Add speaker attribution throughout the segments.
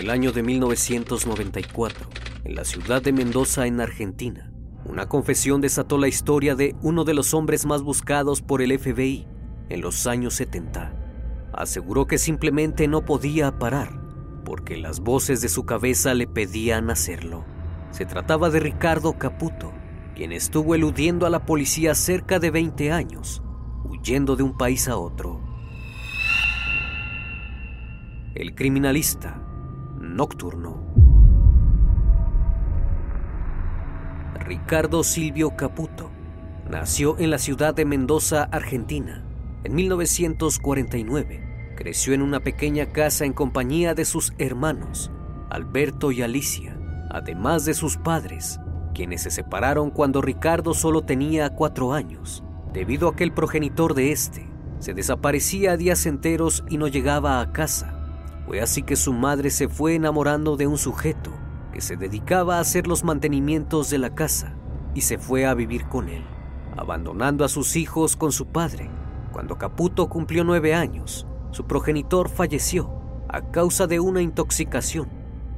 Speaker 1: El año de 1994, en la ciudad de Mendoza, en Argentina, una confesión desató la historia de uno de los hombres más buscados por el FBI en los años 70. Aseguró que simplemente no podía parar porque las voces de su cabeza le pedían hacerlo. Se trataba de Ricardo Caputo, quien estuvo eludiendo a la policía cerca de 20 años, huyendo de un país a otro. El criminalista nocturno. Ricardo Silvio Caputo nació en la ciudad de Mendoza, Argentina, en 1949. Creció en una pequeña casa en compañía de sus hermanos, Alberto y Alicia, además de sus padres, quienes se separaron cuando Ricardo solo tenía cuatro años, debido a que el progenitor de este se desaparecía días enteros y no llegaba a casa. Fue así que su madre se fue enamorando de un sujeto que se dedicaba a hacer los mantenimientos de la casa y se fue a vivir con él, abandonando a sus hijos con su padre. Cuando Caputo cumplió nueve años, su progenitor falleció a causa de una intoxicación.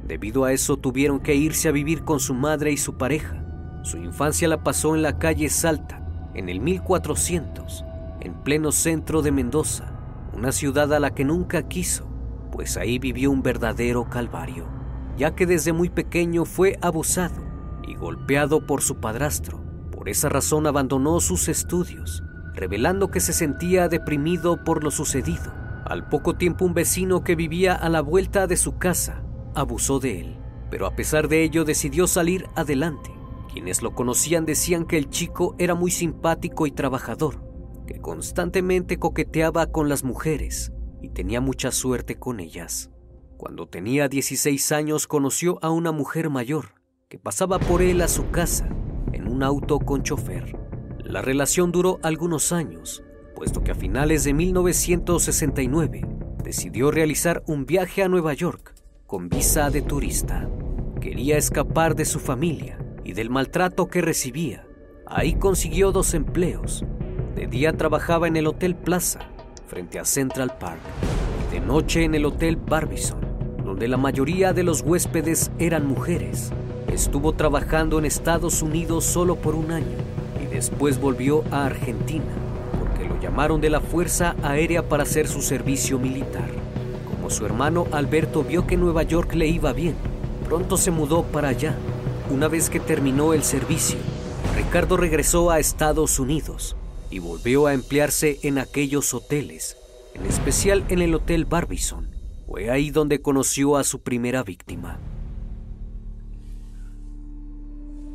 Speaker 1: Debido a eso tuvieron que irse a vivir con su madre y su pareja. Su infancia la pasó en la calle Salta, en el 1400, en pleno centro de Mendoza, una ciudad a la que nunca quiso pues ahí vivió un verdadero calvario, ya que desde muy pequeño fue abusado y golpeado por su padrastro. Por esa razón abandonó sus estudios, revelando que se sentía deprimido por lo sucedido. Al poco tiempo un vecino que vivía a la vuelta de su casa abusó de él, pero a pesar de ello decidió salir adelante. Quienes lo conocían decían que el chico era muy simpático y trabajador, que constantemente coqueteaba con las mujeres y tenía mucha suerte con ellas. Cuando tenía 16 años conoció a una mujer mayor que pasaba por él a su casa en un auto con chofer. La relación duró algunos años, puesto que a finales de 1969 decidió realizar un viaje a Nueva York con visa de turista. Quería escapar de su familia y del maltrato que recibía. Ahí consiguió dos empleos. De día trabajaba en el Hotel Plaza frente a Central Park y de noche en el Hotel Barbizon, donde la mayoría de los huéspedes eran mujeres. Estuvo trabajando en Estados Unidos solo por un año y después volvió a Argentina porque lo llamaron de la Fuerza Aérea para hacer su servicio militar. Como su hermano Alberto vio que Nueva York le iba bien, pronto se mudó para allá. Una vez que terminó el servicio, Ricardo regresó a Estados Unidos y volvió a emplearse en aquellos hoteles, en especial en el Hotel Barbizon. Fue ahí donde conoció a su primera víctima.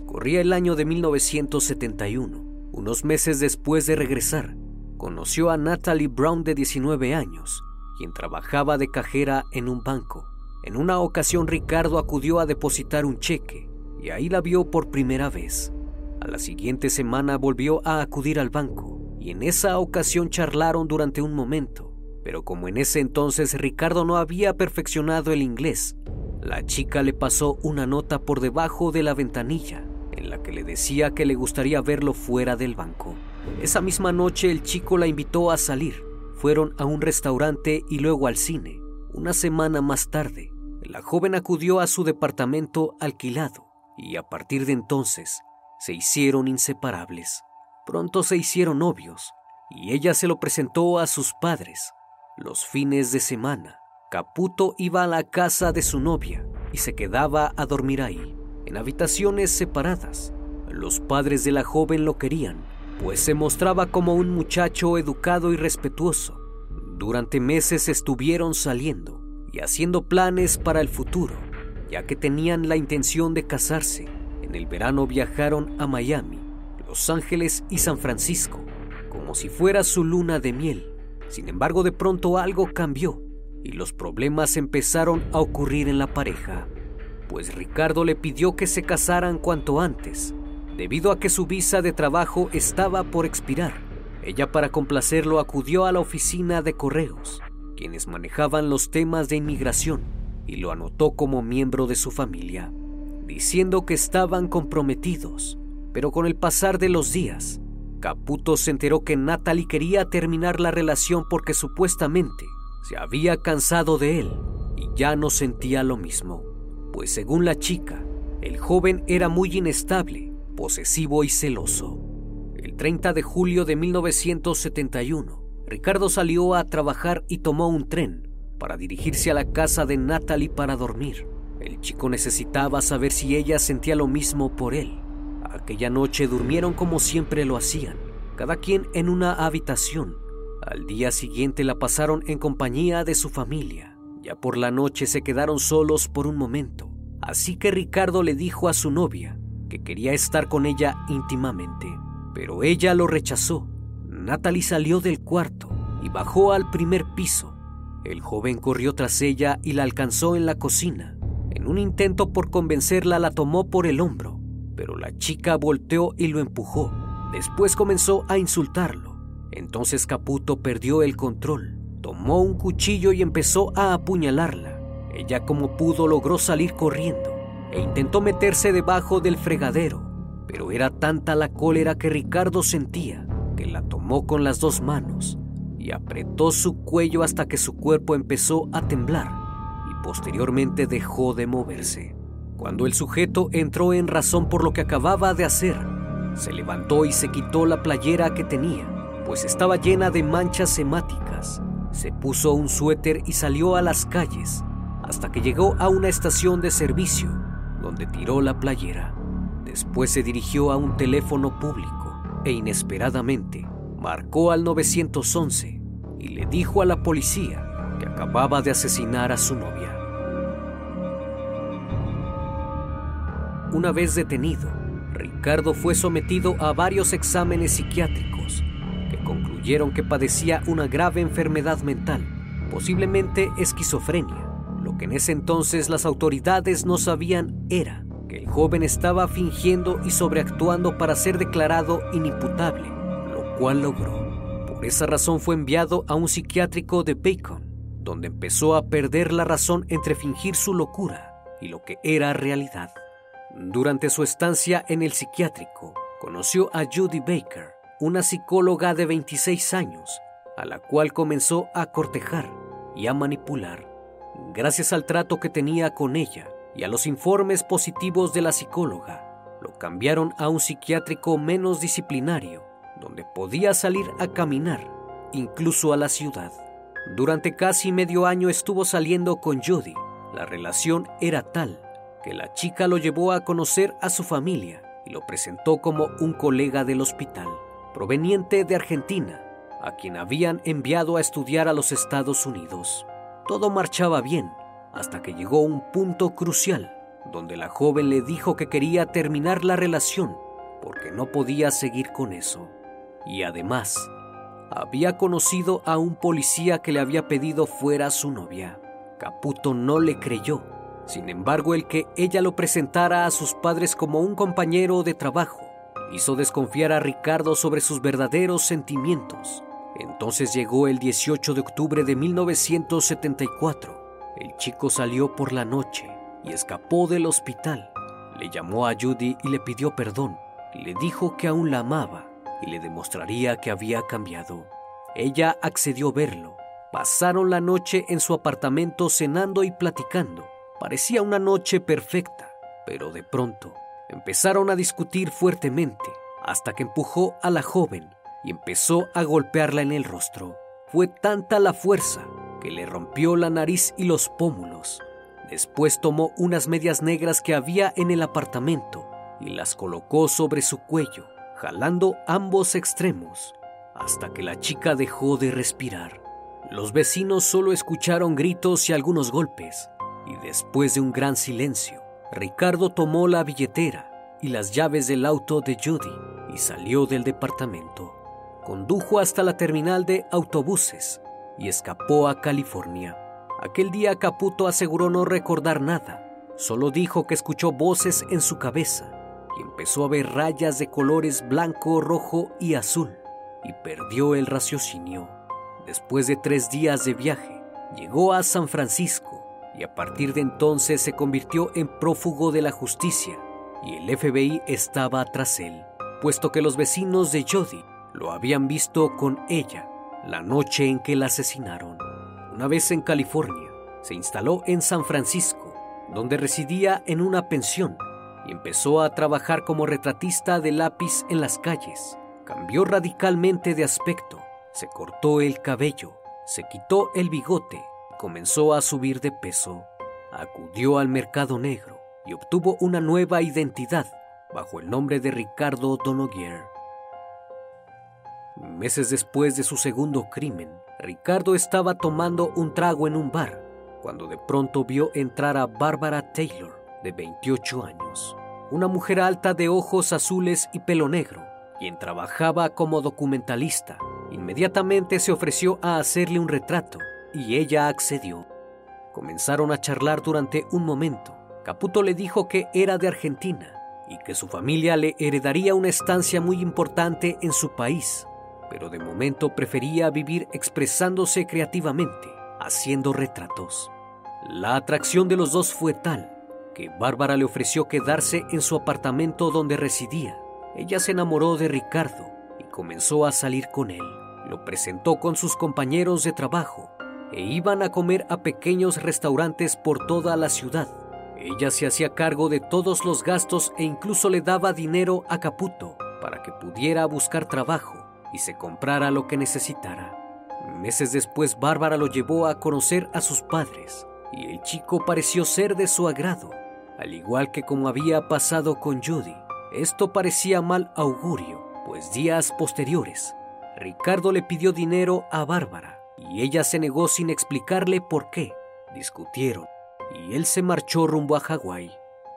Speaker 1: Corría el año de 1971. Unos meses después de regresar, conoció a Natalie Brown de 19 años, quien trabajaba de cajera en un banco. En una ocasión Ricardo acudió a depositar un cheque y ahí la vio por primera vez. A la siguiente semana volvió a acudir al banco y en esa ocasión charlaron durante un momento, pero como en ese entonces Ricardo no había perfeccionado el inglés, la chica le pasó una nota por debajo de la ventanilla en la que le decía que le gustaría verlo fuera del banco. Esa misma noche el chico la invitó a salir. Fueron a un restaurante y luego al cine. Una semana más tarde, la joven acudió a su departamento alquilado y a partir de entonces se hicieron inseparables. Pronto se hicieron novios y ella se lo presentó a sus padres. Los fines de semana, Caputo iba a la casa de su novia y se quedaba a dormir ahí. en habitaciones separadas. Los padres de la joven lo querían, pues se mostraba como un muchacho educado y respetuoso. Durante meses estuvieron saliendo y haciendo planes para el futuro, ya que tenían la intención de casarse. En el verano viajaron a Miami, Los Ángeles y San Francisco, como si fuera su luna de miel. Sin embargo, de pronto algo cambió y los problemas empezaron a ocurrir en la pareja, pues Ricardo le pidió que se casaran cuanto antes, debido a que su visa de trabajo estaba por expirar. Ella para complacerlo acudió a la oficina de correos, quienes manejaban los temas de inmigración, y lo anotó como miembro de su familia, diciendo que estaban comprometidos, pero con el pasar de los días, Caputo se enteró que Natalie quería terminar la relación porque supuestamente se había cansado de él y ya no sentía lo mismo, pues según la chica, el joven era muy inestable, posesivo y celoso. El 30 de julio de 1971, Ricardo salió a trabajar y tomó un tren para dirigirse a la casa de Natalie para dormir. El chico necesitaba saber si ella sentía lo mismo por él. Aquella noche durmieron como siempre lo hacían, cada quien en una habitación al día siguiente la pasaron en compañía de su familia. Ya por la noche se quedaron solos por un momento, así que Ricardo le dijo a su novia que quería estar con ella íntimamente, pero ella lo rechazó. Natalie salió del cuarto y bajó al primer piso. El joven corrió tras ella y la alcanzó en la cocina. En un intento por convencerla la tomó por el hombro, pero la chica volteó y lo empujó. Después comenzó a insultarlo. Entonces Caputo perdió el control, tomó un cuchillo y empezó a apuñalarla. Ella como pudo logró salir corriendo e intentó meterse debajo del fregadero, pero era tanta la cólera que Ricardo sentía que la tomó con las dos manos y apretó su cuello hasta que su cuerpo empezó a temblar posteriormente dejó de moverse. Cuando el sujeto entró en razón por lo que acababa de hacer, se levantó y se quitó la playera que tenía pues estaba llena de manchas hemáticas. Se puso un suéter y salió a las calles hasta que llegó a una estación de servicio donde tiró la playera. Después se dirigió a un teléfono público e inesperadamente marcó al 911 y le dijo a la policía que acababa de asesinar a su novia. Una vez detenido, Ricardo fue sometido a varios exámenes psiquiátricos concluyeron que padecía una grave enfermedad mental, posiblemente esquizofrenia. Lo que en ese entonces las autoridades no sabían era que el joven estaba fingiendo y sobreactuando para ser declarado inimputable, lo cual logró. Por esa razón fue enviado a un psiquiátrico de Bacon, donde empezó a perder la razón entre fingir su locura y lo que era realidad. Durante su estancia en el psiquiátrico, conoció a Judy Baker, una psicóloga de 26 años, a la cual comenzó a cortejar y a manipular. Gracias al trato que tenía con ella y a los informes positivos de la psicóloga, lo cambiaron a un psiquiátrico menos disciplinario, donde podía salir a caminar, incluso a la ciudad. Durante casi medio año estuvo saliendo con Judy. La relación era tal que la chica lo llevó a conocer a su familia y lo presentó como un colega del hospital proveniente de Argentina, a quien habían enviado a estudiar a los Estados Unidos. Todo marchaba bien, hasta que llegó un punto crucial, donde la joven le dijo que quería terminar la relación, porque no podía seguir con eso. Y además, había conocido a un policía que le había pedido fuera su novia. Caputo no le creyó. Sin embargo, el que ella lo presentara a sus padres como un compañero de trabajo hizo desconfiar a Ricardo sobre sus verdaderos sentimientos. Entonces llegó el 18 de octubre de 1974. El chico salió por la noche y escapó del hospital. Le llamó a Judy y le pidió perdón. Le dijo que aún la amaba y le demostraría que había cambiado. Ella accedió a verlo. Pasaron la noche en su apartamento cenando y platicando. Parecía una noche perfecta, pero de pronto Empezaron a discutir fuertemente hasta que empujó a la joven y empezó a golpearla en el rostro. Fue tanta la fuerza que le rompió la nariz y los pómulos. Después tomó unas medias negras que había en el apartamento y las colocó sobre su cuello, jalando ambos extremos, hasta que la chica dejó de respirar. Los vecinos solo escucharon gritos y algunos golpes, y después de un gran silencio, Ricardo tomó la billetera y las llaves del auto de Judy y salió del departamento. Condujo hasta la terminal de autobuses y escapó a California. Aquel día Caputo aseguró no recordar nada, solo dijo que escuchó voces en su cabeza empezó a ver rayas de colores blanco, rojo y azul y perdió el raciocinio. Después de tres días de viaje, llegó a San Francisco y a partir de entonces se convirtió en prófugo de la justicia y el FBI estaba tras él, puesto que los vecinos de Jody lo habían visto con ella la noche en que la asesinaron. Una vez en California, se instaló en San Francisco, donde residía en una pensión empezó a trabajar como retratista de lápiz en las calles. Cambió radicalmente de aspecto, se cortó el cabello, se quitó el bigote, comenzó a subir de peso, acudió al mercado negro y obtuvo una nueva identidad bajo el nombre de Ricardo Donoguer. Meses después de su segundo crimen, Ricardo estaba tomando un trago en un bar cuando de pronto vio entrar a Bárbara Taylor, de 28 años, una mujer alta de ojos azules y pelo negro, quien trabajaba como documentalista. Inmediatamente se ofreció a hacerle un retrato y ella accedió. Comenzaron a charlar durante un momento. Caputo le dijo que era de Argentina y que su familia le heredaría una estancia muy importante en su país pero de momento prefería vivir expresándose creativamente, haciendo retratos. La atracción de los dos fue tal que Bárbara le ofreció quedarse en su apartamento donde residía. Ella se enamoró de Ricardo y comenzó a salir con él. Lo presentó con sus compañeros de trabajo e iban a comer a pequeños restaurantes por toda la ciudad. Ella se hacía cargo de todos los gastos e incluso le daba dinero a Caputo para que pudiera buscar trabajo y se comprara lo que necesitara. Meses después Bárbara lo llevó a conocer a sus padres y el chico pareció ser de su agrado, al igual que como había pasado con Judy. Esto parecía mal augurio, pues días posteriores, Ricardo le pidió dinero a Bárbara y ella se negó sin explicarle por qué. Discutieron y él se marchó rumbo a Hawái.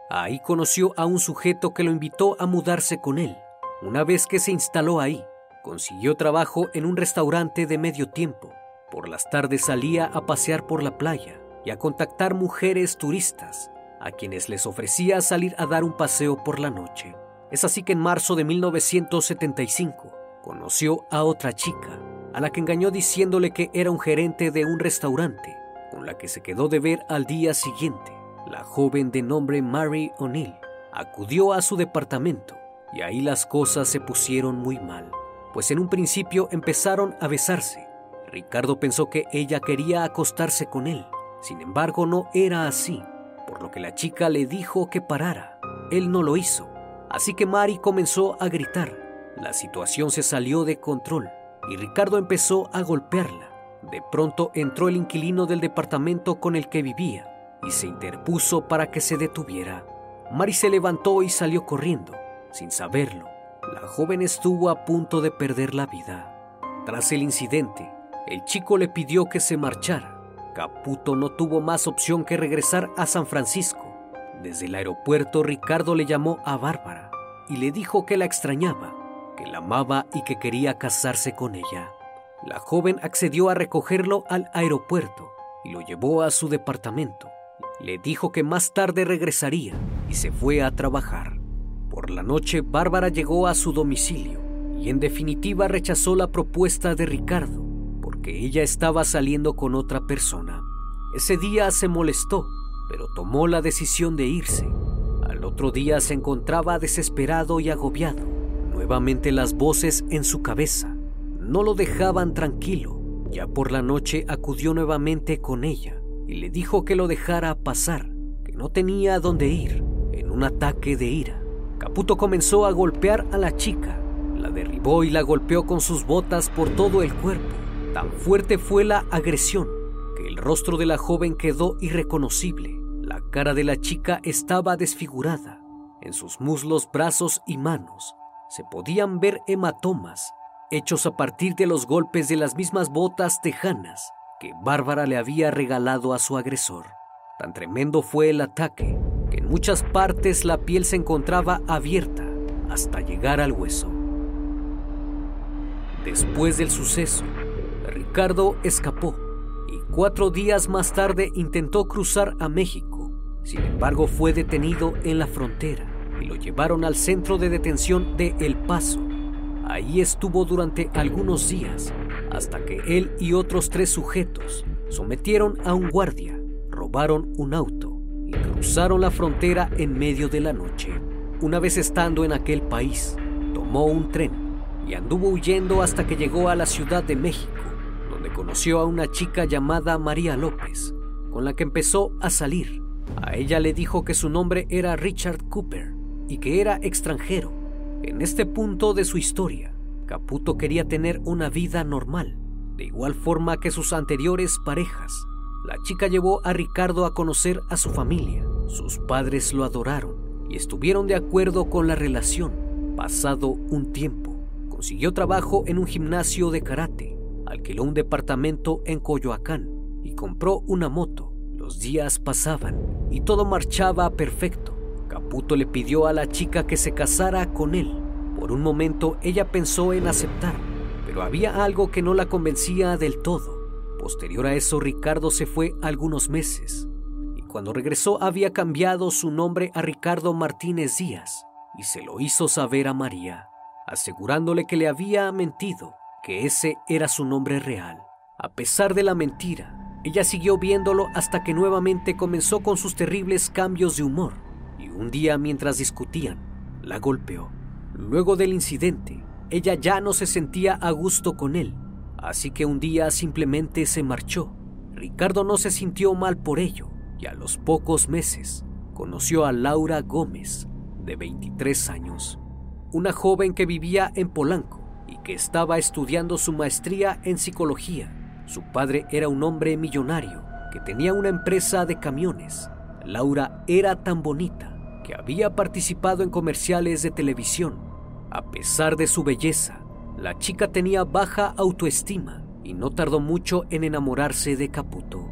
Speaker 1: Ahí conoció a un sujeto que lo invitó a mudarse con él. Una vez que se instaló ahí, Consiguió trabajo en un restaurante de medio tiempo. Por las tardes salía a pasear por la playa y a contactar mujeres turistas, a quienes les ofrecía salir a dar un paseo por la noche. Es así que en marzo de 1975 conoció a otra chica, a la que engañó diciéndole que era un gerente de un restaurante, con la que se quedó de ver al día siguiente. La joven de nombre Mary O'Neill acudió a su departamento y ahí las cosas se pusieron muy mal pues en un principio empezaron a besarse. Ricardo pensó que ella quería acostarse con él, sin embargo no era así, por lo que la chica le dijo que parara. Él no lo hizo, así que Mari comenzó a gritar. La situación se salió de control y Ricardo empezó a golpearla. De pronto entró el inquilino del departamento con el que vivía y se interpuso para que se detuviera. Mari se levantó y salió corriendo, sin saberlo. La joven estuvo a punto de perder la vida. Tras el incidente, el chico le pidió que se marchara. Caputo no tuvo más opción que regresar a San Francisco. Desde el aeropuerto Ricardo le llamó a Bárbara y le dijo que la extrañaba, que la amaba y que quería casarse con ella. La joven accedió a recogerlo al aeropuerto y lo llevó a su departamento. Le dijo que más tarde regresaría y se fue a trabajar. Por la noche, Bárbara llegó a su domicilio y en definitiva rechazó la propuesta de Ricardo porque ella estaba saliendo con otra persona. Ese día se molestó, pero tomó la decisión de irse. Al otro día se encontraba desesperado y agobiado. Nuevamente las voces en su cabeza no lo dejaban tranquilo. Ya por la noche acudió nuevamente con ella y le dijo que lo dejara pasar, que no tenía a dónde ir, en un ataque de ira. Caputo comenzó a golpear a la chica. La derribó y la golpeó con sus botas por todo el cuerpo. Tan fuerte fue la agresión que el rostro de la joven quedó irreconocible. cara de la chica estaba desfigurada. En sus muslos, brazos y manos se podían ver hematomas hechos a partir de los golpes de las mismas botas tejanas que Bárbara le había regalado a su agresor. Tan tremendo fue el ataque que en muchas partes la piel se encontraba abierta hasta llegar al hueso. Después del suceso, Ricardo escapó y cuatro días más tarde intentó cruzar a México. Sin embargo, fue detenido en la frontera y lo llevaron al centro de detención de El Paso. Ahí estuvo durante algunos días hasta que él y otros tres sujetos sometieron a un guardia, robaron un auto y cruzaron la frontera en medio de la noche. Una vez estando en aquel país, tomó un tren y anduvo huyendo hasta que llegó a la Ciudad de México, conoció a una chica llamada María López, con la que empezó a salir. A ella le dijo que su nombre era Richard Cooper y que era extranjero. En este punto de su historia, Caputo quería tener una vida normal, de igual forma que sus anteriores parejas. La chica llevó a Ricardo a conocer a su familia. Sus padres lo adoraron y estuvieron de acuerdo con la relación. Pasado un tiempo, consiguió trabajo en un gimnasio de karate, alquiló un departamento en Coyoacán y compró una moto. Los días pasaban y todo marchaba perfecto. Caputo le pidió a la chica que se casara con él. Por un momento ella pensó en aceptar, pero había algo que no la convencía del todo. Posterior a eso, Ricardo se fue algunos meses y cuando regresó había cambiado su nombre a Ricardo Martínez Díaz y se lo hizo saber a María, asegurándole que le había mentido, que ese era su nombre real. A pesar de la mentira, ella siguió viéndolo hasta que nuevamente comenzó con sus terribles cambios de humor y un día mientras discutían, la golpeó. Luego del incidente, ella ya no se sentía a gusto con él Así que un día simplemente se marchó. Ricardo no se sintió mal por ello y a los pocos meses conoció a Laura Gómez, de 23 años, una joven que vivía en Polanco y que estaba estudiando su maestría en psicología. Su padre era un hombre millonario que tenía una empresa de camiones. Laura era tan bonita que había participado en comerciales de televisión. A pesar de su belleza, la chica tenía baja autoestima y no tardó mucho en enamorarse de Caputo,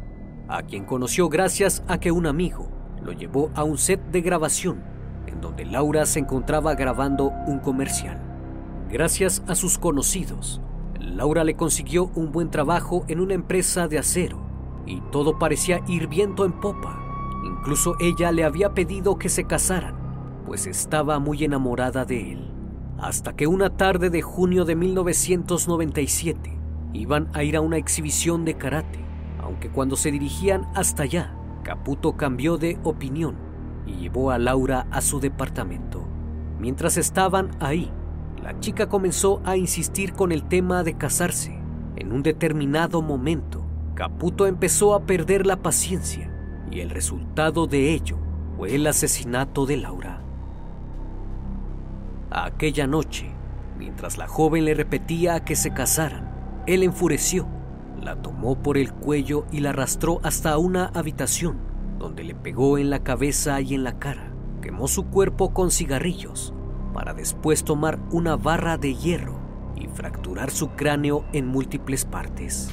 Speaker 1: a quien conoció gracias a que un amigo lo llevó a un set de grabación en donde Laura se encontraba grabando un comercial. Gracias a sus conocidos, Laura le consiguió un buen trabajo en una empresa de acero y todo parecía ir viento en popa. Incluso ella le había pedido que se casaran, pues estaba muy enamorada de él hasta que una tarde de junio de 1997 iban a ir a una exhibición de karate, aunque cuando se dirigían hasta allá, Caputo cambió de opinión y llevó a Laura a su departamento. Mientras estaban ahí, la chica comenzó a insistir con el tema de casarse. En un determinado momento, Caputo empezó a perder la paciencia y el resultado de ello fue el asesinato de Laura. Aquella noche, mientras la joven le repetía que se casaran, él enfureció, la tomó por el cuello y la arrastró hasta una habitación, donde le pegó en la cabeza y en la cara, quemó su cuerpo con cigarrillos, para después tomar una barra de hierro y fracturar su cráneo en múltiples partes.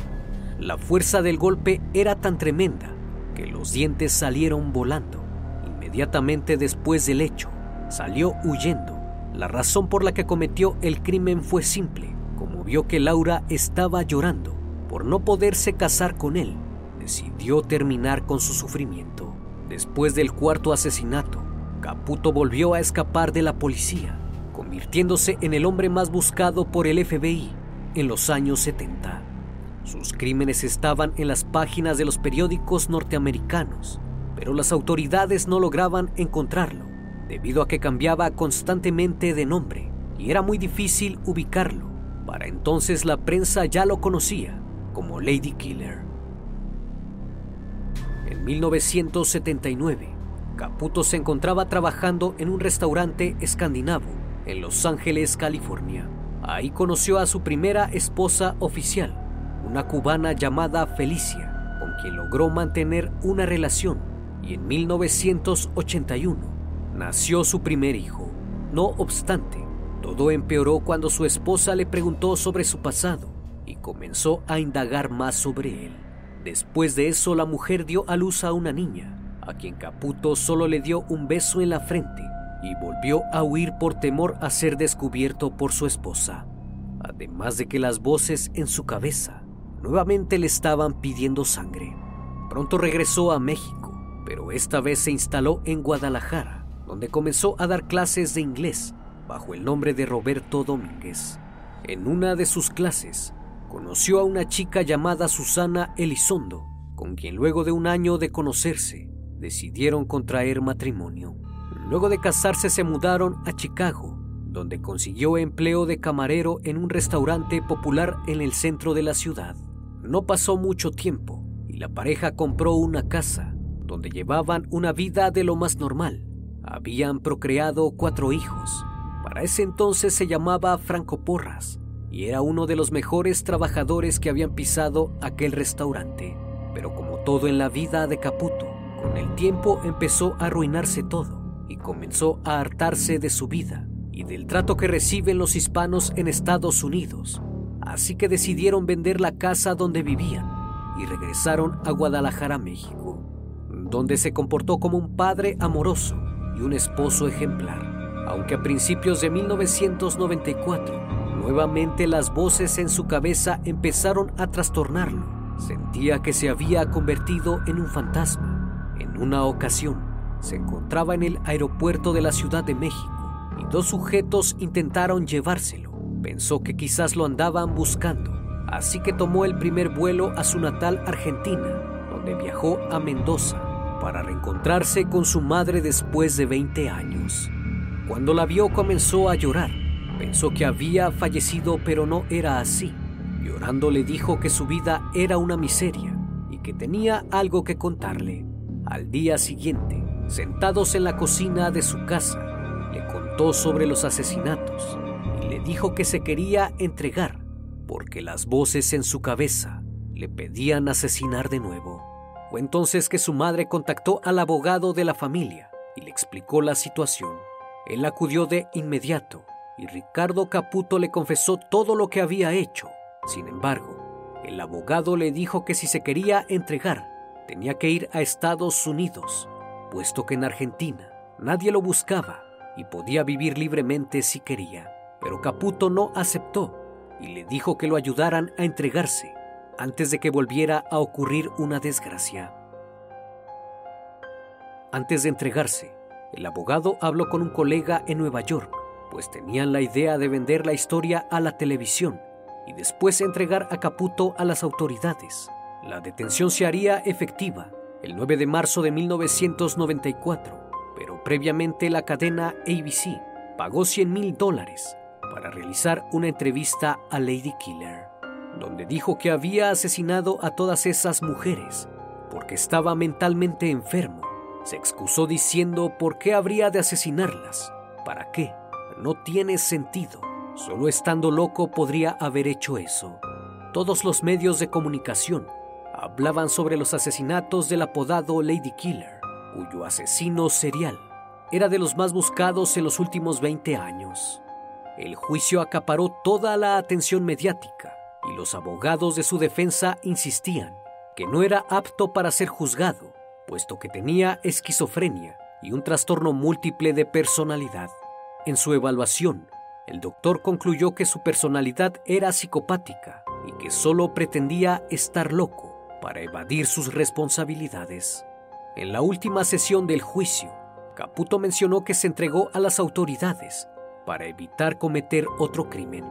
Speaker 1: La fuerza del golpe era tan tremenda que los dientes salieron volando. Inmediatamente después del hecho, salió huyendo la razón por la que cometió el crimen fue simple. Como vio que Laura estaba llorando por no poderse casar con él, decidió terminar con su sufrimiento. Después del cuarto asesinato, Caputo volvió a escapar de la policía, convirtiéndose en el hombre más buscado por el FBI en los años 70. Sus crímenes estaban en las páginas de los periódicos norteamericanos, pero las autoridades no lograban encontrarlo debido a que cambiaba constantemente de nombre y era muy difícil ubicarlo. Para entonces la prensa ya lo conocía como Lady Killer. En 1979, Caputo se encontraba trabajando en un restaurante escandinavo en Los Ángeles, California. Ahí conoció a su primera esposa oficial, una cubana llamada Felicia, con quien logró mantener una relación y en 1981 nació su primer hijo. No obstante, todo empeoró cuando su esposa le preguntó sobre su pasado y comenzó a indagar más sobre él. Después de eso, la mujer dio a luz a una niña, a quien Caputo solo le dio un beso en la frente y volvió a huir por temor a ser descubierto por su esposa. Además de que las voces en su cabeza nuevamente le estaban pidiendo sangre. Pronto regresó a México, pero esta vez se instaló en Guadalajara, donde comenzó a dar clases de inglés bajo el nombre de Roberto Domínguez. En una de sus clases, conoció a una chica llamada Susana Elizondo, con quien luego de un año de conocerse, decidieron contraer matrimonio. Luego de casarse se mudaron a Chicago, donde consiguió empleo de camarero en un restaurante popular en el centro de la ciudad. No pasó mucho tiempo y la pareja compró una casa, donde llevaban una vida de lo más normal. Habían procreado cuatro hijos. Para ese entonces se llamaba Franco Porras y era uno de los mejores trabajadores que habían pisado aquel restaurante. Pero como todo en la vida de Caputo, con el tiempo empezó a arruinarse todo y comenzó a hartarse de su vida y del trato que reciben los hispanos en Estados Unidos. Así que decidieron vender la casa donde vivían y regresaron a Guadalajara, México, donde se comportó como un padre amoroso y un esposo ejemplar. Aunque a principios de 1994 Nuevamente las voces en su cabeza empezaron a trastornarlo. Sentía que se había convertido en un fantasma. En una ocasión, se encontraba en el aeropuerto de la Ciudad de México y dos sujetos intentaron llevárselo. Pensó que quizás lo andaban buscando, así que tomó el primer vuelo a su natal Argentina, donde viajó a Mendoza para reencontrarse con su madre después de 20 años. Cuando la vio comenzó a llorar Pensó que había fallecido, pero no era así. Llorando le dijo que su vida era una miseria y que tenía algo que contarle. Al día siguiente, sentados en la cocina de su casa, le contó sobre los asesinatos y le dijo que se quería entregar porque las voces en su cabeza le pedían asesinar de nuevo. Fue entonces que su madre contactó al abogado de la familia y le explicó la situación. Él acudió de inmediato y Ricardo Caputo le confesó todo lo que había hecho. Sin embargo, el abogado le dijo que si se quería entregar, tenía que ir a Estados Unidos, puesto que en Argentina nadie lo buscaba y podía vivir libremente si quería. Pero Caputo no aceptó y le dijo que lo ayudaran a entregarse antes de que volviera a ocurrir una desgracia. Antes de entregarse, el abogado habló con un colega en Nueva York pues tenían la idea de vender la historia a la televisión y después entregar a Caputo a las autoridades. La detención se haría efectiva el 9 de marzo de 1994, pero previamente la cadena ABC pagó 100 mil dólares para realizar una entrevista a Lady Killer, donde dijo que había asesinado a todas esas mujeres porque estaba mentalmente enfermo. Se excusó diciendo por qué habría de asesinarlas, para qué no tiene sentido. Solo estando loco podría haber hecho eso. Todos los medios de comunicación hablaban sobre los asesinatos del apodado Lady Killer, cuyo asesino serial era de los más buscados en los últimos 20 años. El juicio acaparó toda la atención mediática y los abogados de su defensa insistían que no era apto para ser juzgado, puesto que tenía esquizofrenia y un trastorno múltiple de personalidad. En su evaluación, el doctor concluyó que su personalidad era psicopática y que solo pretendía estar loco para evadir sus responsabilidades. En la última sesión del juicio, Caputo mencionó que se entregó a las autoridades para evitar cometer otro crimen.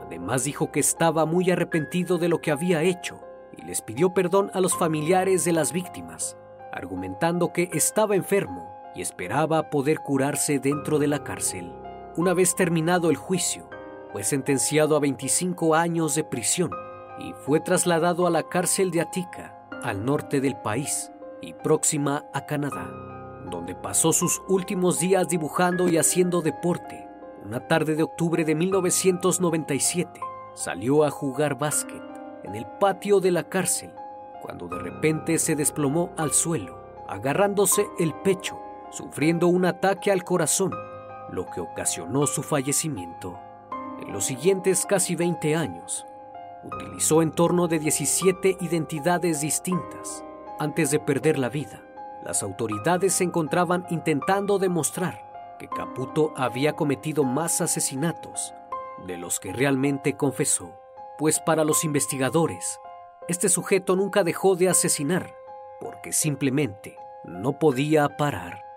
Speaker 1: Además dijo que estaba muy arrepentido de lo que había hecho y les pidió perdón a los familiares de las víctimas, argumentando que estaba enfermo y esperaba poder curarse dentro de la cárcel. Una vez terminado el juicio, fue sentenciado a 25 años de prisión y fue trasladado a la cárcel de Atica, al norte del país y próxima a Canadá, donde pasó sus últimos días dibujando y haciendo deporte. Una tarde de octubre de 1997 salió a jugar básquet en el patio de la cárcel cuando de repente se desplomó al suelo agarrándose el pecho, sufriendo un ataque al corazón, lo que ocasionó su fallecimiento. En los siguientes casi 20 años, utilizó en torno de 17 identidades distintas. Antes de perder la vida, las autoridades se encontraban intentando demostrar que Caputo había cometido más asesinatos de los que realmente confesó, pues para los investigadores, este sujeto nunca dejó de asesinar porque simplemente no podía parar.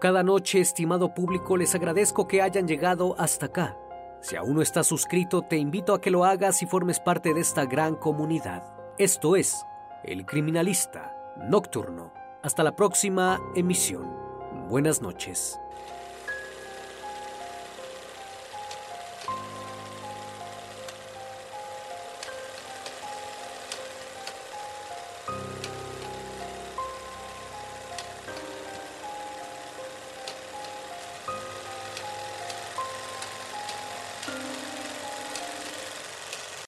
Speaker 1: Cada noche, estimado público, les agradezco que hayan llegado hasta acá. Si aún no estás suscrito, te invito a que lo hagas y formes parte de esta gran comunidad. Esto es El Criminalista Nocturno. Hasta la próxima emisión. Buenas noches.